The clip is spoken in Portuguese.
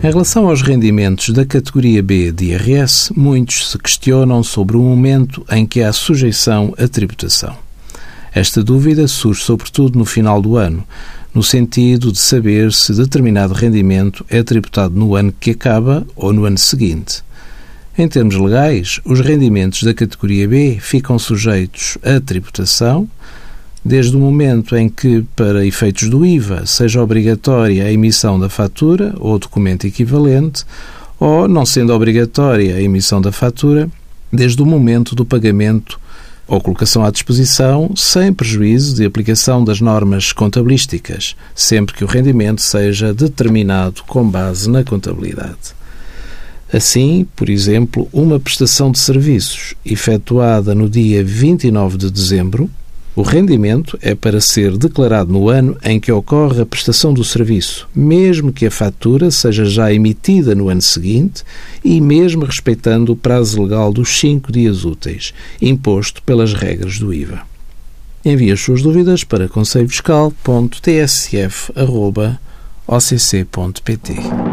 Em relação aos rendimentos da categoria B de IRS, muitos se questionam sobre o momento em que há sujeição à tributação. Esta dúvida surge sobretudo no final do ano, no sentido de saber se determinado rendimento é tributado no ano que acaba ou no ano seguinte. Em termos legais, os rendimentos da categoria B ficam sujeitos à tributação desde o momento em que, para efeitos do IVA, seja obrigatória a emissão da fatura ou documento equivalente, ou, não sendo obrigatória a emissão da fatura, desde o momento do pagamento ou colocação à disposição, sem prejuízo de aplicação das normas contabilísticas, sempre que o rendimento seja determinado com base na contabilidade. Assim, por exemplo, uma prestação de serviços efetuada no dia 29 de dezembro o rendimento é para ser declarado no ano em que ocorre a prestação do serviço, mesmo que a fatura seja já emitida no ano seguinte e mesmo respeitando o prazo legal dos cinco dias úteis, imposto pelas regras do IVA. Envie as suas dúvidas para conselhofiscal.tsf.occ.pt.